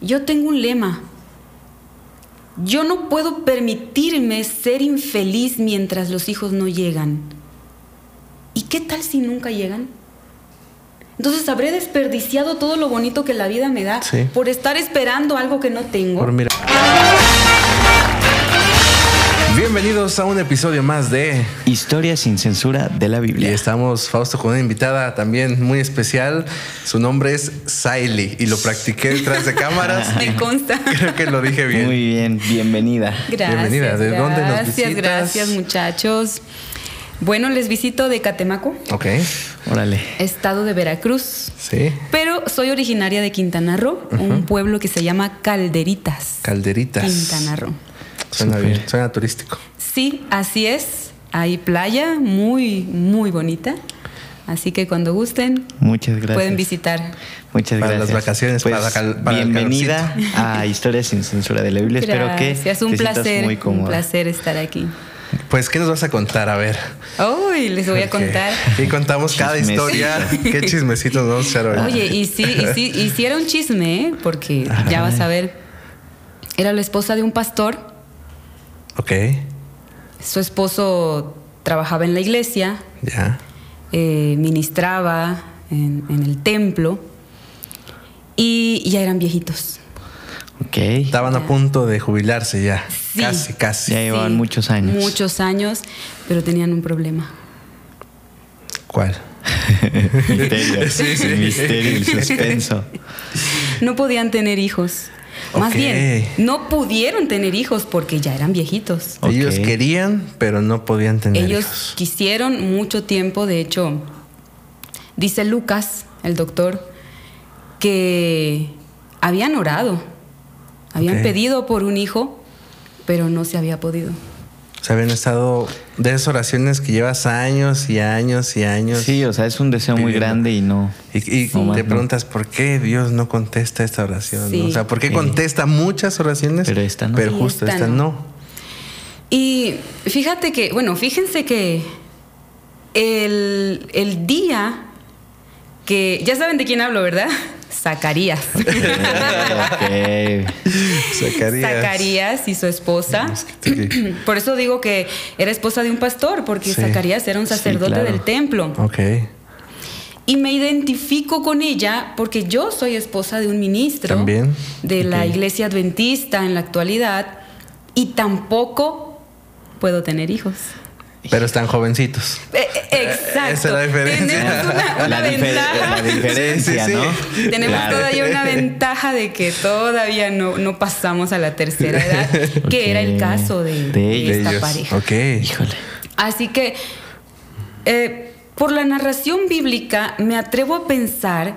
yo tengo un lema. Yo no puedo permitirme ser infeliz mientras los hijos no llegan. ¿Y qué tal si nunca llegan? Entonces habré desperdiciado todo lo bonito que la vida me da Sí. por estar esperando algo que no tengo. Por. Bienvenidos a un episodio más de Historia sin censura de la y Biblia. estamos Fausto con una invitada también muy especial. Su nombre es Saily y lo practiqué detrás de cámaras. Me consta. Creo que lo dije bien. Muy bien, bienvenida. Gracias. Bienvenida. ¿De dónde nos gracias, visitas? Gracias, muchachos. Bueno, les visito de Catemaco, Ok, Órale. estado de Veracruz. sí. Pero soy originaria de Quintana Roo, un pueblo que se llama Calderitas. Calderitas. Quintana Roo. Suena bien, suena turístico. Sí, así es. Hay playa muy, muy bonita. Así que cuando gusten, Muchas gracias. pueden visitar. Muchas Para gracias. las vacaciones, Pues, para la cal- para el bienvenida a Historia sin censura de la Biblia. Espero que Gracias, un te placer, muy un cómoda. placer estar aquí. Pues, ¿qué nos vas a contar? A ver. Uy, les voy a contar. Aquí contamos cada historia. Qué chismecitos nos vamos a echar hoy. Oye, y sí, y sí, y sí era un chisme, ¿eh? porque ya vas a ver. Era la esposa de un pastor. Ok, Su esposo trabajaba en la iglesia, ya. eh, ministraba en, en el templo y ya eran viejitos. Ok. Estaban a punto de jubilarse ya. Sí. Casi, casi. Ya llevaban muchos años. Muchos años, pero tenían un problema. ¿Cuál? Misterio, Sí, misterio, el suspenso. No podían tener hijos. Más bien, no pudieron tener hijos porque ya eran viejitos. Ellos querían, pero no podían tener Ellos hijos. quisieron mucho tiempo, de hecho, dice Lucas, el doctor, que habían orado, habían pedido por un hijo, pero no se había podido. O sea, habían estado de esas oraciones que llevas años y años y años. Sí, o sea, es un deseo muy grande y no. Y, y No te preguntas por qué Dios no contesta esta oración. Sí. ¿no? O sea, ¿por qué contesta muchas oraciones? Pero esta no. Pero justo esta esta, no. no. Y fíjate que, bueno, fíjense que el, el día que, ya saben de quién hablo, ¿verdad? Zacarías. Zacarías. Zacarías y su esposa. Sí. Por eso digo que era esposa de un pastor, porque Sí. Zacarías era un Sí, sacerdote claro. del templo. Ok. Y me identifico con ella porque yo soy esposa de un ministro También. de la iglesia adventista en la actualidad y tampoco puedo tener hijos. Pero están jovencitos. Eh, eh, Exacto. Esa es la diferencia. Tenemos una, una La, difer- ventaja. la diferencia, Sí, sí, ¿no? sí. Tenemos Claro. todavía una ventaja de que todavía no, no pasamos a la tercera edad, que era el caso de, De de ellos. esta Ellos. pareja. Ok. Híjole. Así que, eh, por la narración bíblica, me atrevo a pensar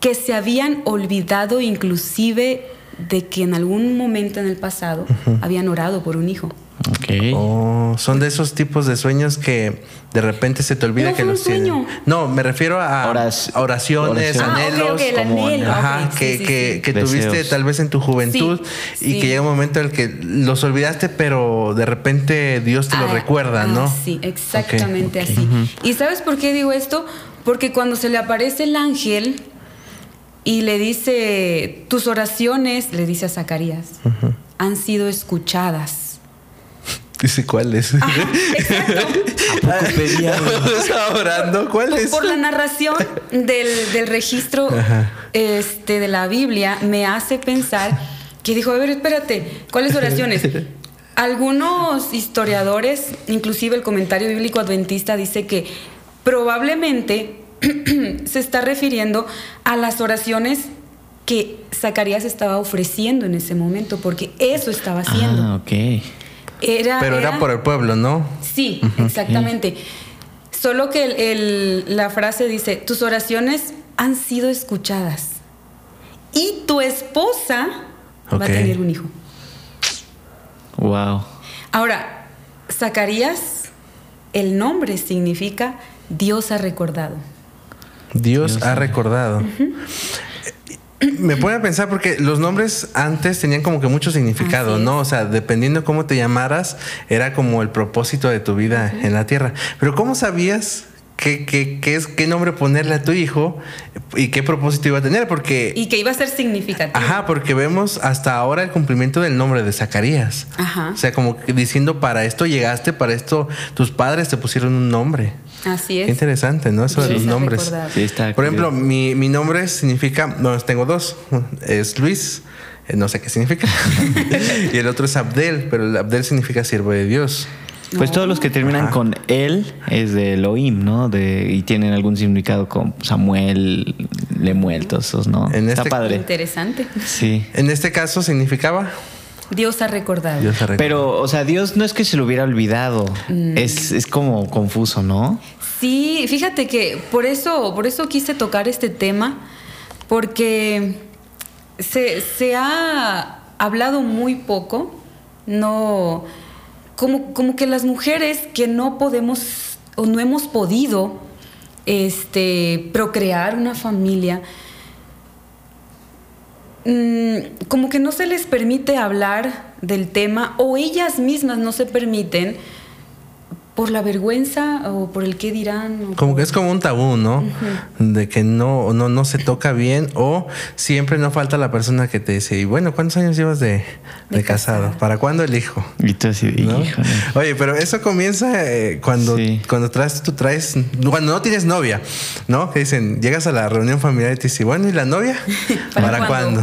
que se habían olvidado inclusive de que en algún momento en el pasado habían orado por un hijo. Ok. Oh, son de esos tipos de sueños que de repente se te olvida No que los tienen. sueño. No, me refiero a oraciones. Ah, anhelos. como- anhelo. Ajá, ok, sí, que, sí, que, sí. que Deseos. tuviste tal vez en tu juventud Sí, y sí. que llega un momento en el que los olvidaste, pero de repente Dios te lo Ah, recuerda, ah, ¿no? Sí, exactamente así. ¿Y sabes por qué digo esto? Porque cuando se le aparece el ángel y le dice, tus oraciones, le dice a Zacarías, han sido escuchadas. Dice, ¿cuál es? Exacto. pedía? Estaba orando, ¿cuál es? Por la narración del, del registro Ajá. este, de la Biblia me hace pensar que dijo, a ver, espérate, ¿cuáles oraciones? Algunos historiadores, inclusive el comentario bíblico adventista dice que probablemente se está refiriendo a las oraciones que Zacarías estaba ofreciendo en ese momento, porque eso estaba haciendo. Ah, ok. Era, Pero era por el pueblo, ¿no? Sí, exactamente. Solo que el- el- la frase dice, tus oraciones han sido escuchadas y tu esposa va a tener un hijo. Wow. Ahora, Zacarías, el nombre significa Dios ha recordado. Dios, Dios ha ha- recordado. Me pone a pensar porque los nombres antes tenían como que mucho significado. ¿no? O sea, dependiendo cómo te llamaras, era como el propósito de tu vida en la tierra. Pero ¿cómo sabías qué, qué, qué es, qué nombre ponerle a tu hijo y qué propósito iba a tener, porque... Y que iba a ser significativo. Ajá, porque vemos hasta ahora el cumplimiento del nombre de Zacarías. Ajá. O sea, como diciendo, para esto llegaste, para esto tus padres te pusieron un nombre. Así es. Qué interesante, ¿no? Eso de Sí. los Sí, nombres. Sí, está Por ejemplo, mi, mi nombre significa, no, tengo dos. Es Luis, eh, no sé qué significa. y el otro es Abdel, pero el Abdel significa siervo de Dios. Pues todos los que terminan Ajá. con él es de Elohim, ¿no? De, y tienen algún significado con Samuel, Lemuel, todos esos, ¿no? En Está este- padre. Interesante. Sí. En este caso significaba Dios ha recordado. Dios. Pero, o sea, Dios no es que se lo hubiera olvidado. Mm. Es, es como confuso, ¿no? Sí, fíjate que por eso, por eso quise tocar este tema, porque se, se ha hablado muy poco, no, como, como que las mujeres que no podemos o no hemos podido este, procrear una familia, mm, como que no se les permite hablar del tema o ellas mismas no se permiten por la vergüenza o por el qué dirán. Como por- que es como un tabú, ¿no? De que no, no, no se toca bien o siempre no falta la persona que te dice, y bueno, ¿cuántos años llevas de, de De casado? casada. ¿Para cuándo el hijo? Y tú así, ¿No? Oye, pero eso comienza eh, cuando, Sí. cuando traes, tú traes, cuando no tienes novia, ¿no? Que dicen, llegas a la reunión familiar y te dicen, bueno, ¿y la novia? ¿Para cuándo?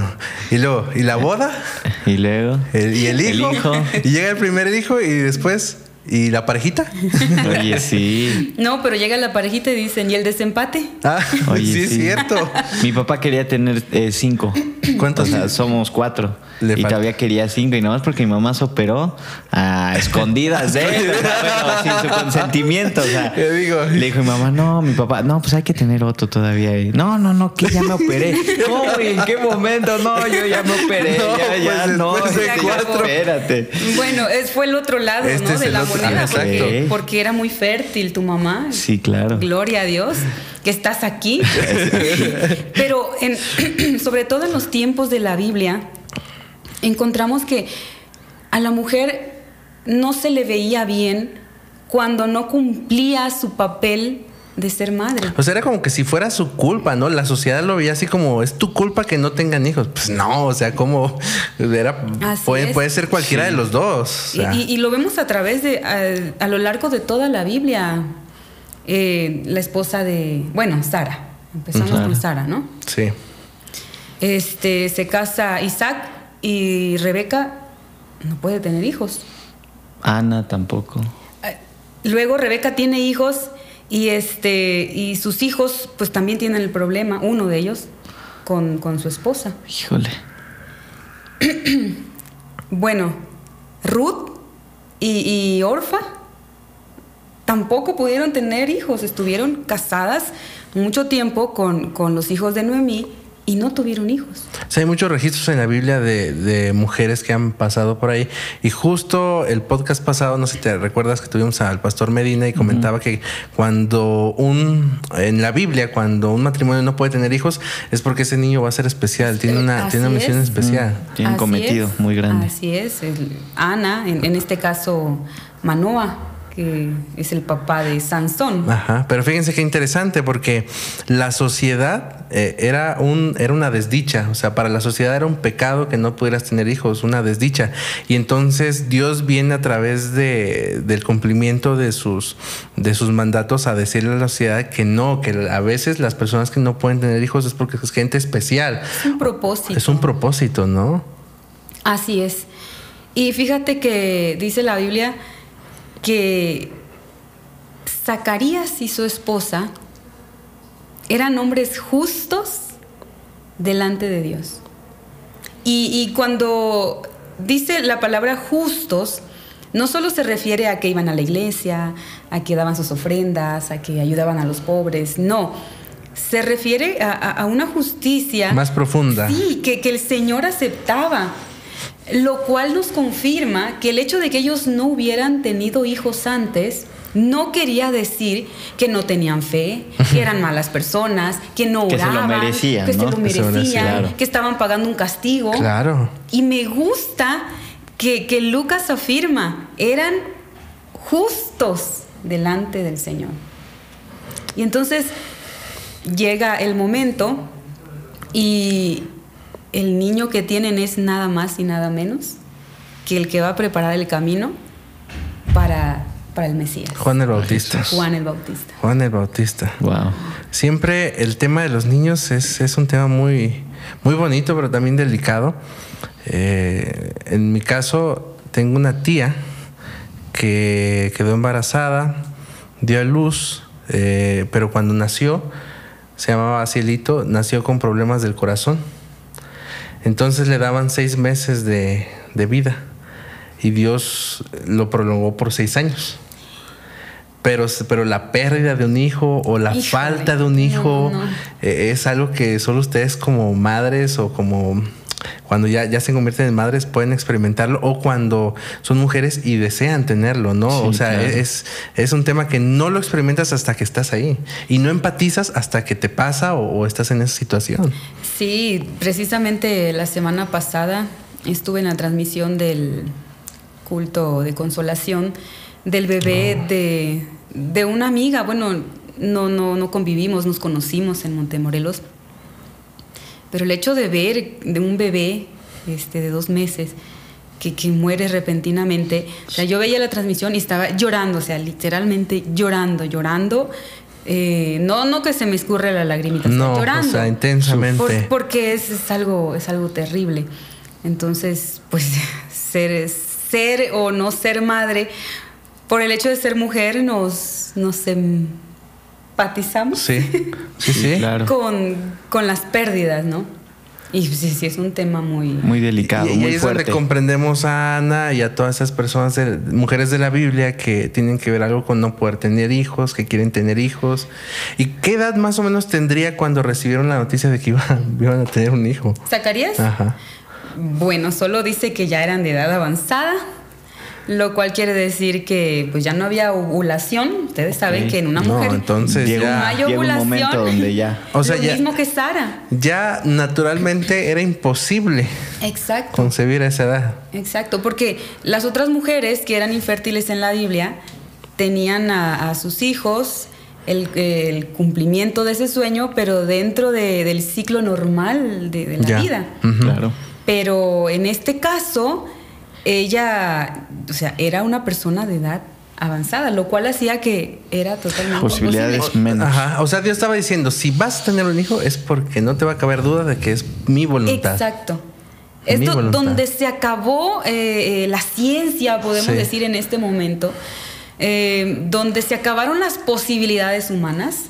Y luego, ¿y la boda? Y luego. El- ¿Y el hijo? El hijo. Y llega el primer hijo y después, ¿y la parejita? Oye, sí. No, pero llega la parejita y dicen, ¿y el desempate? Ah, Oye, sí, es sí. cierto. Mi papá quería tener eh, cinco. ¿Cuántos? O sea, somos cuatro. Le y falta. todavía quería cinco. Y nomás porque mi mamá se operó a escondidas de él. o sea, bueno, sin su consentimiento. O sea, Yo digo- le dijo mi mamá, no, mi papá, no, pues hay que tener otro todavía. Y, no, no, no, que ya me operé. ¿Cómo? ¿Y ¿En qué momento? No, yo ya me operé. No, ya, ya, pues no. de este, ya, cuatro. Espérate. Bueno, es, fue el otro lado, Este ¿no? es De la otro- moneda, porque, era muy fértil tu mamá. Sí, claro. Gloria a Dios que estás aquí. Pero en- sobre todo en los tiempos de la Biblia, encontramos que a la mujer no se le veía bien cuando no cumplía su papel de ser madre. O sea, era como que si fuera su culpa, ¿no? La sociedad lo veía así como, es tu culpa que no tengan hijos. Pues no, o sea, como era, puede, puede ser cualquiera de los dos. o Y, sea. y- y lo vemos a través de, a, a lo largo de toda la Biblia. Eh, la esposa de, bueno, Sara. Empezamos Sara. con Sara, ¿no? sí. Este, se casa Isaac y Rebeca no puede tener hijos. Ana tampoco. Eh, Luego Rebeca tiene hijos y este y sus hijos pues también tienen el problema, uno de ellos con, con su esposa. Híjole. Bueno, Ruth y, y Orfa tampoco pudieron tener hijos, estuvieron casadas mucho tiempo con, con los hijos de Noemí y no tuvieron hijos. O sea, hay muchos registros en la Biblia de, de mujeres que han pasado por ahí. Y justo el podcast pasado, no sé si te recuerdas que tuvimos al pastor Medina y comentaba que cuando un, en la Biblia, cuando un matrimonio no puede tener hijos, es porque ese niño va a ser especial, tiene una, Así tiene una misión es. especial. Tiene un Así cometido es, muy grande. Así es. el- Ana, en, en este caso Manoa, que es el papá de Sansón. Ajá, pero fíjense qué interesante porque la sociedad eh, era un era una desdicha, o sea, para la sociedad era un pecado que no pudieras tener hijos, una desdicha. Y entonces Dios viene a través de, del cumplimiento de sus de sus mandatos a decirle a la sociedad que no, que a veces las personas que no pueden tener hijos es porque es gente especial. Es un propósito. Es un propósito, ¿no? Así es. Y fíjate que dice la Biblia que Zacarías y su esposa eran hombres justos delante de Dios. Y, y cuando dice la palabra justos, no solo se refiere a que iban a la iglesia, a que daban sus ofrendas, a que ayudaban a los pobres, no. Se refiere a, a- a una justicia Más profunda. Sí, que, que el Señor aceptaba. Lo cual nos confirma que el hecho de que ellos no hubieran tenido hijos antes no quería decir que no tenían fe, que eran malas personas, que no Que se lo oraban, merecían, que se lo Que se lo merecían, que estaban pagando un castigo. Claro. Y me gusta que, que Lucas afirma, eran justos delante del Señor. Y entonces llega el momento y el niño que tienen es nada más y nada menos que el que va a preparar el camino para, para el Mesías. Juan el Bautista. Juan el Bautista. Juan el Bautista. Wow. Siempre el tema de los niños es, es un tema muy, muy bonito, pero también delicado. Eh, en mi caso, tengo una tía que quedó embarazada, dio a luz, eh, pero cuando nació, se llamaba Cielito, nació con problemas del corazón. Entonces le daban seis meses de, de vida y Dios lo prolongó por seis años. Pero, pero la pérdida de un hijo o la Híjole, falta de un hijo no, no. eh, es algo que solo ustedes como madres o como cuando ya, ya se convierten en madres pueden experimentarlo o cuando son mujeres y desean tenerlo, ¿no? Sí, o sea, claro. es, es un tema que no lo experimentas hasta que estás ahí y no empatizas hasta que te pasa o, o estás en esa situación. Sí, precisamente la semana pasada estuve en la transmisión del culto de consolación del bebé de, de una amiga. Bueno, no, no, no convivimos, nos conocimos en Montemorelos. Pero el hecho de ver de un bebé este, de dos meses que, que muere repentinamente, o sea, yo veía la transmisión y estaba llorando, o sea, literalmente llorando, llorando. Eh, no, no que se me escurre la lagrimita, No, o llorando. sea, intensamente. Por- porque es, es algo, es algo terrible. Entonces, pues ser, ser o no ser madre, por el hecho de ser mujer, nos, nos empatizamos Sí, sí, sí. Claro. con, con las pérdidas, ¿no? Y sí, sí, es un tema muy... Muy delicado, Y, y muy es fuerte. donde comprendemos a Ana y a todas esas personas, de- mujeres de la Biblia, que tienen que ver algo con no poder tener hijos, que quieren tener hijos. ¿Y qué edad más o menos tendría cuando recibieron la noticia de que iban, iban a tener un hijo? ¿Zacarías? Ajá. Bueno, solo dice que ya eran de edad avanzada, lo cual quiere decir que pues ya no había ovulación. Ustedes saben que en una No, mujer entonces Llega, no hay llega un ovulación. momento donde ya. O sea, lo ya- mismo que Sara. ya naturalmente era imposible Exacto. concebir a esa edad. Exacto, porque las otras mujeres que eran infértiles en la Biblia tenían a, a sus hijos el, el cumplimiento de ese sueño, pero dentro de- del ciclo normal de, de la Ya. vida. Claro. Pero en este caso, ella, o sea, era una persona de edad avanzada, lo cual hacía que era totalmente Posibilidades imposible. menos. Ajá. O sea, Dios estaba diciendo, si vas a tener un hijo es porque no te va a caber duda de que es mi voluntad. Exacto. Mi Esto voluntad. donde se acabó eh, eh, la ciencia, podemos Sí. decir en este momento, eh, donde se acabaron las posibilidades humanas,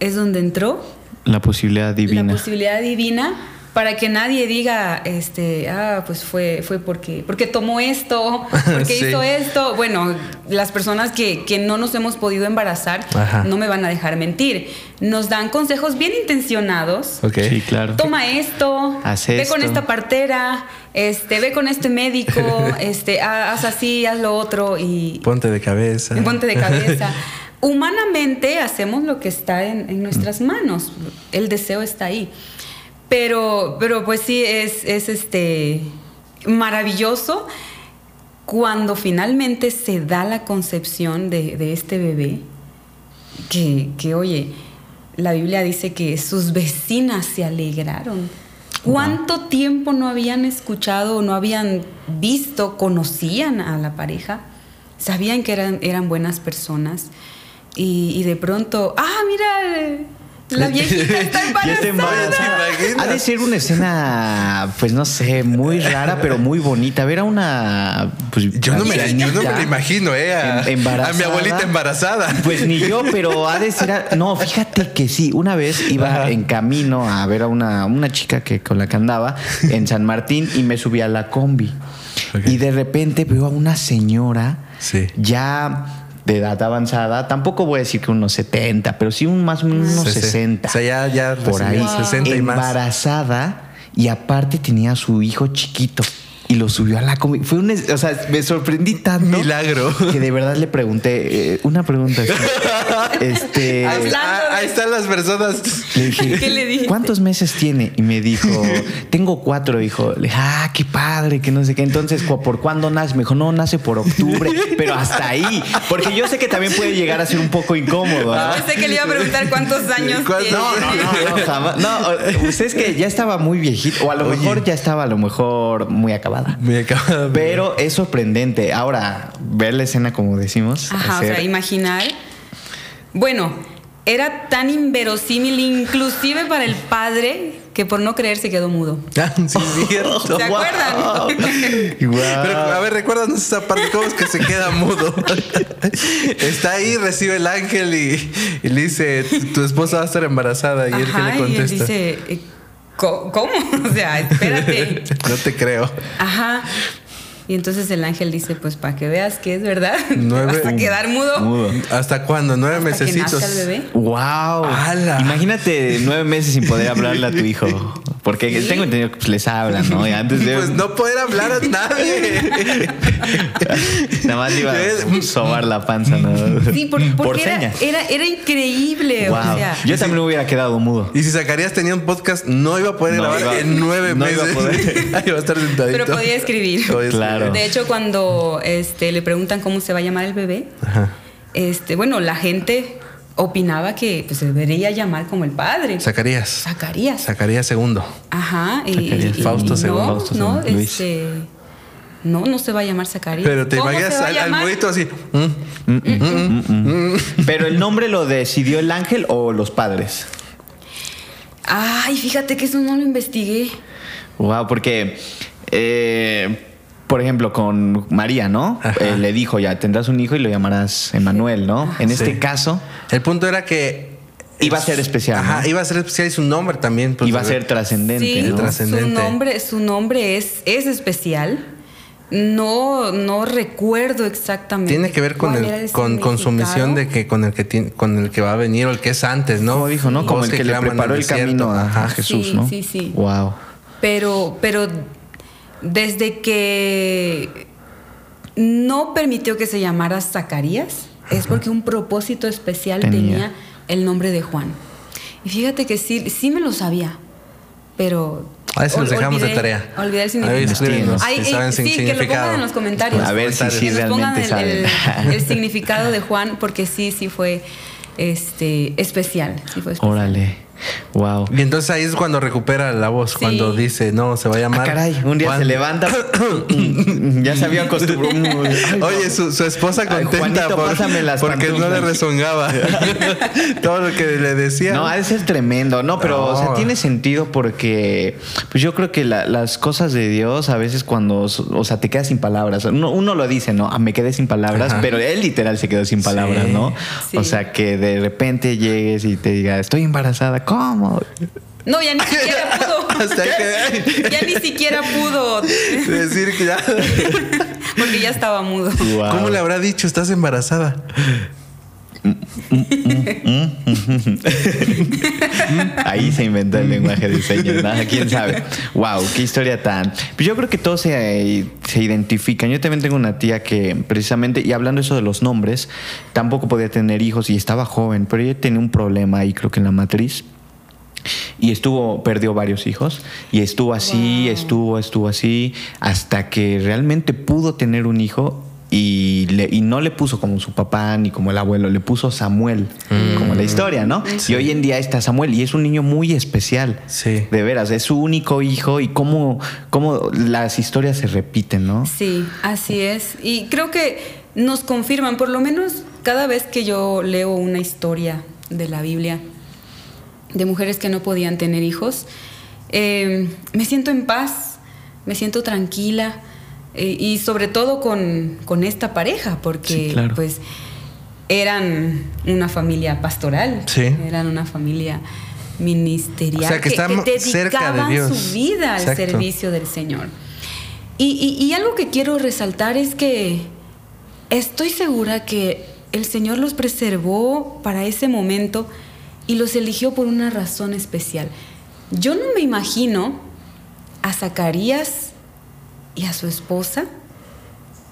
es donde entró La posibilidad divina. la posibilidad divina para que nadie diga, este, ah, pues fue, fue porque, porque tomó esto, porque Sí. hizo esto. Bueno, las personas que, que no nos hemos podido embarazar Ajá. no me van a dejar mentir. Nos dan consejos bien intencionados. Ok. Sí, claro. Toma esto, Haz ve esto. con esta partera, este, ve con este médico, este, ha- haz así, haz lo otro y Ponte de cabeza. ponte de cabeza. Humanamente hacemos lo que está en, en nuestras manos. El deseo está ahí. Pero, pero pues sí, es, es este maravilloso cuando finalmente se da la concepción de, de este bebé. Que, que, oye, la Biblia dice que sus vecinas se alegraron. ¿Cuánto tiempo no habían escuchado, no habían visto, conocían a la pareja? Sabían que eran, eran buenas personas. Y, y de pronto, ah, mira, la viejita está embarazada. Ha de ser una escena, pues no sé, muy rara, pero muy bonita. Ver a una. Pues, Yo no, me, yo no me lo imagino, ¿eh? A, em- embarazada. a mi abuelita embarazada. Pues ni yo, pero ha de ser. a- No, fíjate que sí. Una vez iba Ajá. en camino a ver a una, una chica que con la que andaba en San Martín y me subí a la combi. Y de repente veo a una señora Sí. ya de edad avanzada. Tampoco voy a decir que unos 70, pero sí un más o menos unos Sí, sí. 60. O sea, ya, ya por ahí. recibió 60 y más. embarazada y aparte tenía a su hijo chiquito. Y lo subió a la comida. Fue un, o sea, me sorprendí tanto. Milagro. Que de verdad le pregunté eh, una pregunta. este, ah, ahí están las personas. le dije, ¿Qué le dijiste? ¿cuántos meses tiene? Y me dijo, tengo cuatro, hijo. Le dije, ah, qué padre, que no sé qué. Entonces, ¿cu- ¿por cuándo nace? Me dijo, no, nace por octubre, pero hasta ahí. Porque yo sé que también puede llegar a ser un poco incómodo. ¿no? Pensé que le iba a preguntar cuántos años tiene. No, no, no, no, jamás. No, usted es que ya estaba muy viejito, o a lo Oye. mejor ya estaba a lo mejor muy acabada. Me acaba de- Pero es sorprendente. Ahora, ver la escena como decimos. Ajá, o sea, imaginar. Bueno, era tan inverosímil, inclusive para el padre, que por no creer se quedó mudo. Ah, sí, es cierto. ¿Se acuerdan? Guau. Pero, a ver, recuérdanos esa parte, ¿cómo es que se queda mudo? Está ahí, recibe el ángel y, y le dice, tu, esposa va a estar embarazada. Y él que le y él contesta. dice, eh, ¿co- ¿cómo? O sea, espérate. no te creo. Ajá. Y entonces el ángel dice, pues para que veas que es verdad, Nueve- vas a quedar mudo. Mudo. ¿Hasta cuándo? ¿Nueve bebé. Wow. ¡Hala! Imagínate nueve meses sin poder hablarle a tu hijo. Porque Sí. tengo entendido que pues, les hablan, ¿no? Y antes de. Pues no poder hablar a nadie. Nada más le iba a sobar la panza, ¿no? Sí, por- porque Por era, señas. era, era increíble. Wow. O sea, Yo también me hubiera quedado mudo. Y si Zacarías tenía un podcast, no iba a poder No grabar iba- en nueve no iba a meses. poder. Ahí va a estar sentadito. pero podía escribir. Podía Claro. De hecho, cuando este, le preguntan cómo se va a llamar el bebé, Ajá. este, bueno, la gente opinaba que pues, se debería llamar como el padre. Zacarías. Zacarías. Zacarías segundo. Ajá. Y, Zacarías. y- Fausto y segundo. No, Fausto no, segundo. Este, no, no se va a llamar Zacarías. Pero te ¿Cómo imaginas al, al así. mm, Pero el nombre lo decidió el ángel o los padres. Ay, fíjate que eso no lo investigué. Wow, porque, eh, por ejemplo, con María, ¿no? Eh, le dijo ya, tendrás un hijo y lo llamarás Emanuel, ¿no? En este Sí. caso, El punto era que. Iba a ser especial, Ajá, ¿no? iba a ser especial y su nombre también. pues, iba a ser trascendente, Sí, ¿no? tras- su Trascendente. nombre, su nombre es, es especial. No, no recuerdo exactamente. Tiene que ver con, el, con, con su misión de que con el que tiene, con el que va a venir o el que es antes, ¿no? Como dijo, ¿no? Como el que le claman preparó el desierto. camino a. Jesús, Sí, ¿no? sí, sí. Wow. Pero, pero desde que no permitió que se llamara Zacarías, es porque un propósito especial Tenía. tenía. el nombre de Juan. Y fíjate que sí, sí me lo sabía, pero... Ahí se los dejamos de tarea. Olvidé el significado. si eh, saben sí, que lo significado. pongan en los comentarios. A ver si sí Que nos pongan realmente el, saben. el- el significado de Juan, porque sí, sí fue este, especial. Sí fue especial. Órale. Wow. Y entonces ahí es cuando recupera la voz, Sí. cuando dice, no, se va a Ah, llamar. caray, un día Juan. se levanta. ya se había acostumbrado. Ay, Oye, su, su esposa Ay, contenta Juanito, por- pásame las porque no le rezongaba todo lo que le decía. No, ha de ser tremendo. No, pero o sea, tiene sentido porque pues yo creo que la- las cosas de Dios a veces cuando, o sea, te quedas sin palabras. Uno, uno lo dice, ¿no? Ah, me quedé sin palabras, Ajá. pero él literal se quedó sin palabras, Sí. ¿no? Sí. O sea, que de repente llegues y te diga, estoy embarazada. ¿Cómo? No, ya ni siquiera pudo. Hasta que ya ni siquiera pudo. decir que ya. Porque ya estaba mudo. Wow. ¿Cómo le habrá dicho? Estás embarazada. Ahí se inventó el lenguaje de señas, nada, quién sabe. Wow, qué historia tan. Pues yo creo que todos se, se identifican. Yo también tengo una tía que precisamente, y hablando eso de los nombres, tampoco podía tener hijos y estaba joven, pero ella tenía un problema ahí, creo que en la matriz. Y estuvo, perdió varios hijos. Y estuvo así, Wow. estuvo, estuvo así, hasta que realmente pudo tener un hijo. Y, le- y no le puso como su papá ni como el abuelo, le puso Samuel, como la historia, ¿no? Sí. Y hoy en día está Samuel y es un niño muy especial. Sí. De veras, es su único hijo y cómo, cómo las historias se repiten, ¿no? Sí, así es. Y creo que nos confirman, por lo menos cada vez que yo leo una historia de la Biblia de mujeres que no podían tener hijos, eh, me siento en paz, me siento tranquila eh, y sobre todo con, con esta pareja, porque Sí, claro. pues eran una familia pastoral, Sí. eran una familia ministerial O sea, que están cerca de dedicaban Dios. su vida al Exacto. servicio del Señor. Y, y- y algo que quiero resaltar es que estoy segura que el Señor los preservó para ese momento y los eligió por una razón especial. Yo no me imagino a Zacarías y a su esposa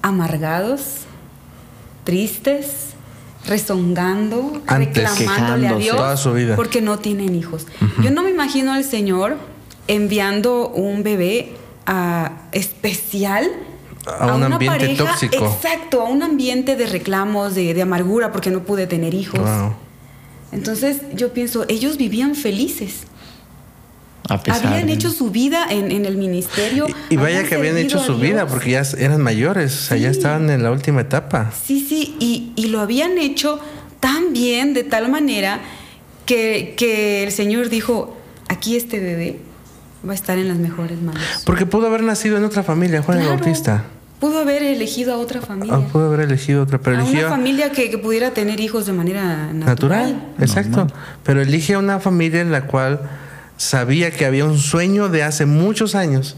amargados, tristes, rezongando, Antes, reclamándole a. Dios Toda su vida. porque no tienen hijos. Yo no me imagino al Señor enviando un bebé ah, especial A un ambiente tóxico. Exacto, a un ambiente de reclamos, de, de amargura porque no pude tener hijos. Wow. Entonces yo pienso, ellos vivían felices. A pesar Habían de- hecho su vida en, en el ministerio. Y, y vaya que habían hecho su vida porque ya eran mayores, o sea, ya estaban en la última etapa. Sí, sí, y, y lo habían hecho tan bien, de tal manera, que, que el Señor dijo, aquí este bebé va a estar en las mejores manos. Porque pudo haber nacido en otra familia, Juan el Claro, Bautista. Pudo haber elegido a otra familia. Ah, pudo haber elegido otra, pero a una eligió familia que, que pudiera tener hijos de manera natural. natural, exacto. Normal. Pero elige una familia en la cual sabía que había un sueño de hace muchos años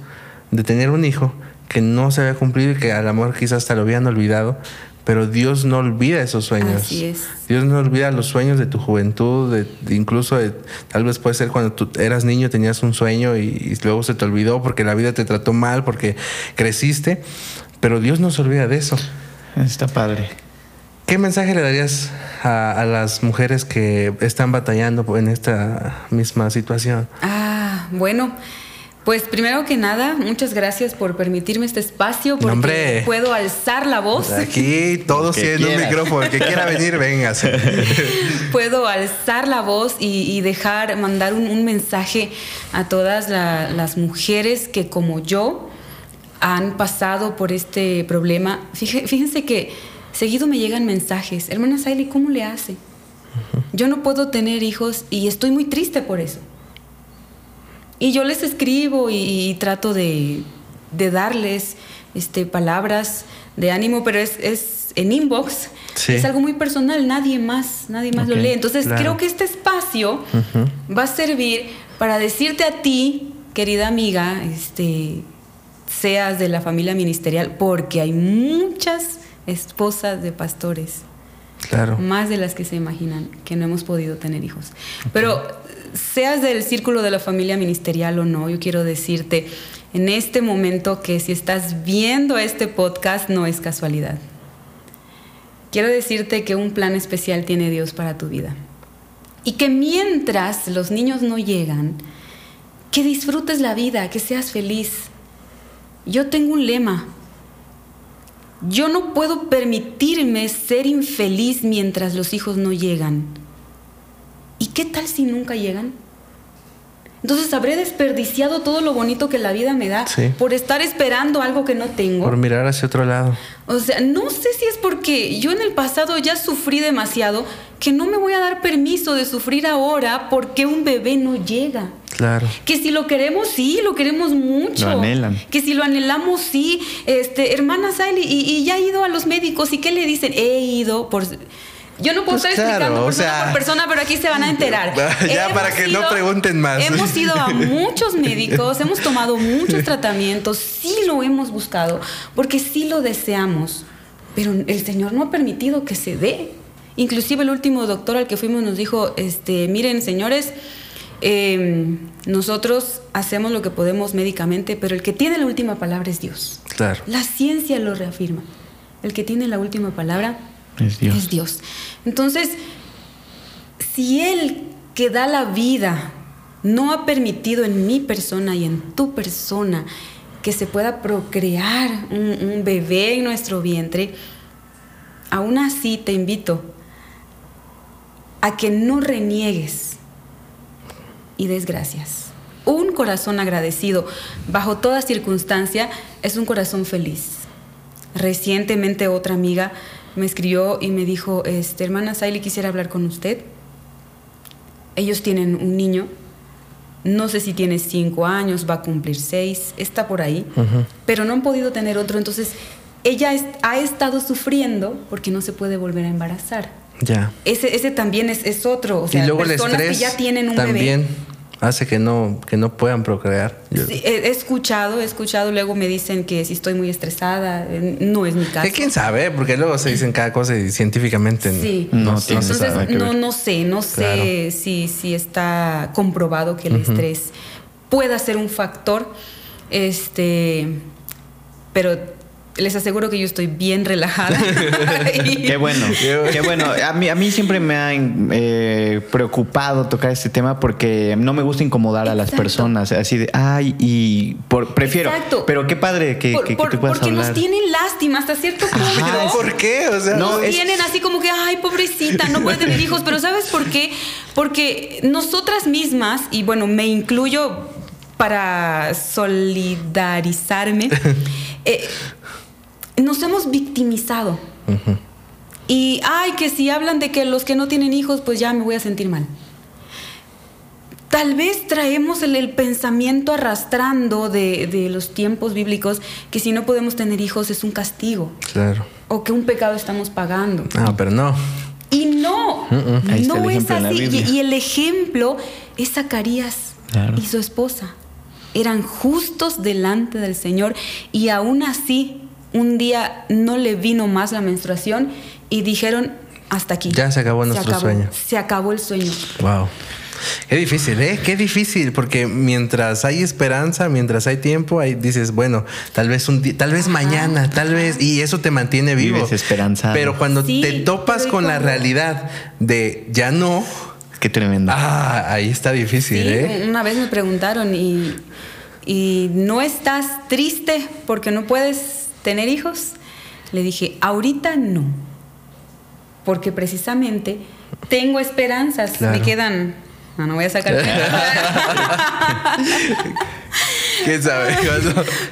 de tener un hijo que no se había cumplido y que a lo mejor quizás hasta lo habían olvidado. Pero Dios no olvida esos sueños. Así es. Dios no olvida los sueños de tu juventud, de, de incluso de- tal vez puede ser cuando tú eras niño tenías un sueño y, y luego se te olvidó porque la vida te trató mal, porque creciste. Pero Dios no se olvida de eso. Está padre. ¿Qué mensaje le darías a, a las mujeres que están batallando en esta misma situación? Ah, bueno. Pues primero que nada, muchas gracias por permitirme este espacio porque hombre. puedo alzar la voz. Aquí todos tienen un micrófono. El que quiera venir, véngase. puedo alzar la voz y, y dejar, mandar un, un mensaje a todas la- las mujeres que como yo han pasado por este problema. Fíjense que seguido me llegan mensajes, hermana Saily, ¿cómo le hace? Yo no puedo tener hijos y estoy muy triste por eso. Y yo les escribo y, y trato de, de darles este, palabras de ánimo, pero es, es en inbox. Sí. Es algo muy personal, nadie más, nadie más lo lee. Entonces claro. creo que este espacio va a servir para decirte a ti, querida amiga, este, seas de la familia ministerial, porque hay muchas esposas de pastores Claro. más de las que se imaginan, que no hemos podido tener hijos. Pero seas del círculo de la familia ministerial o no, yo quiero decirte en este momento que si estás viendo este podcast no es casualidad. Quiero decirte que un plan especial tiene Dios para tu vida. Y que mientras los niños no llegan, que disfrutes la vida, que seas feliz. Yo tengo un lema, yo no puedo permitirme ser infeliz mientras los hijos no llegan. ¿Y qué tal si nunca llegan? Entonces habré desperdiciado todo lo bonito que la vida me da Sí. por estar esperando algo que no tengo. Por mirar hacia otro lado. O sea, no sé si es porque yo en el pasado ya sufrí demasiado que no me voy a dar permiso de sufrir ahora porque un bebé no llega. Claro. Que si lo queremos, sí, lo queremos mucho. Lo anhelan. Que si lo anhelamos, sí. Este, hermana Sally, y, y ya he ido a los médicos, ¿y qué le dicen? He ido por. Yo no puedo Pues estar claro, explicando o persona sea- por persona, pero aquí se van a enterar. Ya, para que no pregunten más. Hemos ido a muchos médicos, hemos tomado muchos tratamientos, sí lo hemos buscado, porque sí lo deseamos, pero el Señor no ha permitido que se dé. Inclusive el último doctor al que fuimos nos dijo, este, miren señores, eh, nosotros hacemos lo que podemos médicamente, pero el que tiene la última palabra es Dios. Claro. La ciencia lo reafirma. El que tiene la última palabra Es Dios. es Dios. Entonces, si Él que da la vida no ha permitido en mi persona y en tu persona que se pueda procrear un, un bebé en nuestro vientre, aún así te invito a que no reniegues y des gracias. Un corazón agradecido bajo toda circunstancia es un corazón feliz. Recientemente otra amiga me escribió y me dijo, este, hermana Saily, quisiera hablar con usted. Ellos tienen un niño, no sé si tiene cinco años, va a cumplir seis, está por ahí, pero no han podido tener otro. Entonces, ella ha estado sufriendo porque no se puede volver a embarazar. Ya. Ese, ese también es, es otro. O sea, y luego el personas estrés que ya tienen un también bebé. Hace que no, que no puedan procrear. Sí, he, escuchado, he escuchado, luego me dicen que si estoy muy estresada, eh, no es mi caso. Quién sabe, porque luego se dicen cada cosa y científicamente Sí. no, No se Entonces, no, ver. no sé, no sé si, si está comprobado que el estrés pueda ser un factor. Este, pero les aseguro que yo estoy bien relajada. qué bueno, qué bueno. A mí, a mí siempre me ha eh, preocupado tocar este tema porque no me gusta incomodar a las personas. Así de, ay, y por, prefiero. Exacto. Pero qué padre que, que, Porque nos tienen lástima hasta cierto punto. ¿Por qué? O sea, no, tienen así como que, ay, pobrecita, no puede tener hijos. Pero ¿sabes por qué? Porque nosotras mismas, y bueno, me incluyo para solidarizarme, eh, nos hemos victimizado. Y, ay, que si hablan de que los que no tienen hijos, pues ya me voy a sentir mal. Tal vez traemos el, pensamiento arrastrando de, los tiempos bíblicos que si no podemos tener hijos es un castigo. Claro. O que un pecado estamos pagando. Ah, pero no. Y no, no es así. Y, el ejemplo es Zacarías y su esposa. Eran justos delante del Señor y aún así un día no le vino más la menstruación y dijeron, hasta aquí. Ya se acabó nuestro sueño. Se acabó el sueño. Wow. Qué difícil, ¿eh? Qué difícil, porque mientras hay esperanza, mientras hay tiempo, ahí dices, bueno, tal vez un día, tal vez mañana, tal vez, y eso te mantiene vivo. Vives esperanza. Pero cuando te topas con la realidad de ya no. Qué tremenda. Ah, ahí está difícil, ¿eh? Una vez me preguntaron y, y no estás triste porque no puedes tener hijos? Le dije, ahorita no, porque precisamente tengo esperanzas, me quedan... No, no voy a sacar... ¿Quién sabe?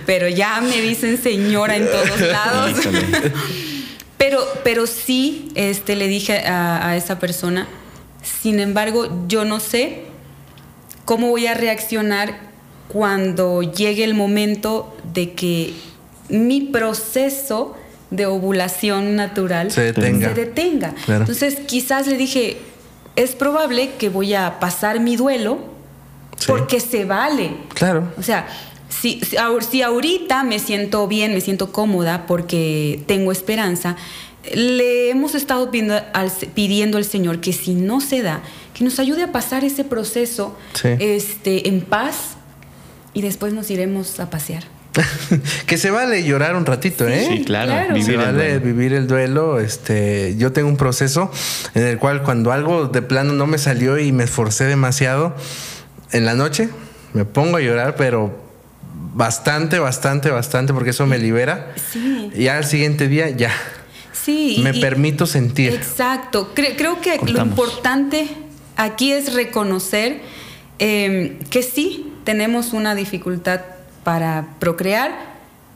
pero ya me dicen señora en todos lados. pero, pero sí, este, le dije a, a esa persona, sin embargo, yo no sé cómo voy a reaccionar cuando llegue el momento de que mi proceso de ovulación natural se detenga. Entonces quizás le dije, es probable que voy a pasar mi duelo porque se vale. Claro. O sea, si, si, ahorita me siento bien, me siento cómoda porque tengo esperanza, le hemos estado pidiendo al, pidiendo al Señor que si no se da, que nos ayude a pasar ese proceso este, en paz y después nos iremos a pasear. que se vale llorar un ratito, ¿eh? Sí, claro. Vivir se vale el vivir el duelo. Este, yo tengo un proceso en el cual cuando algo de plano no me salió y me esforcé demasiado, en la noche me pongo a llorar, pero bastante, bastante, bastante, porque eso me libera. Sí. Y al siguiente día ya. Sí. Me permito sentir. Exacto. creo que lo importante aquí es reconocer eh, que sí tenemos una dificultad para procrear,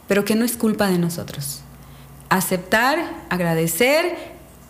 pero que no es culpa de nosotros. Aceptar, agradecer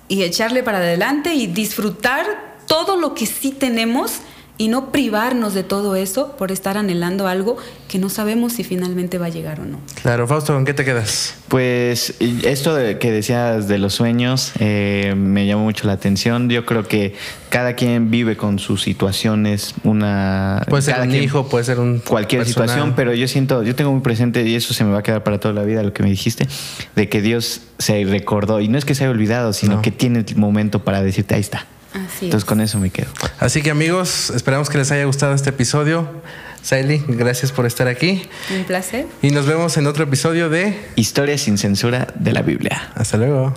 y echarle para adelante y disfrutar todo lo que sí tenemos y no privarnos de todo eso por estar anhelando algo que no sabemos si finalmente va a llegar o no. Claro, Fausto, ¿con qué te quedas? Pues esto de que decías de los sueños eh, me llamó mucho la atención. Yo creo que cada quien vive con sus situaciones, una... Puede ser un hijo, puede ser un... Cualquier situación, pero yo siento, yo tengo muy presente, y eso se me va a quedar para toda la vida, lo que me dijiste, de que Dios se recordó, y no es que se haya olvidado, sino que tiene el momento para decirte, ahí está. Entonces con eso me quedo. Así que amigos, esperamos que les haya gustado este episodio. Saily, gracias por estar aquí. Un placer. Y nos vemos en otro episodio de Historia sin censura de la Biblia. Hasta luego.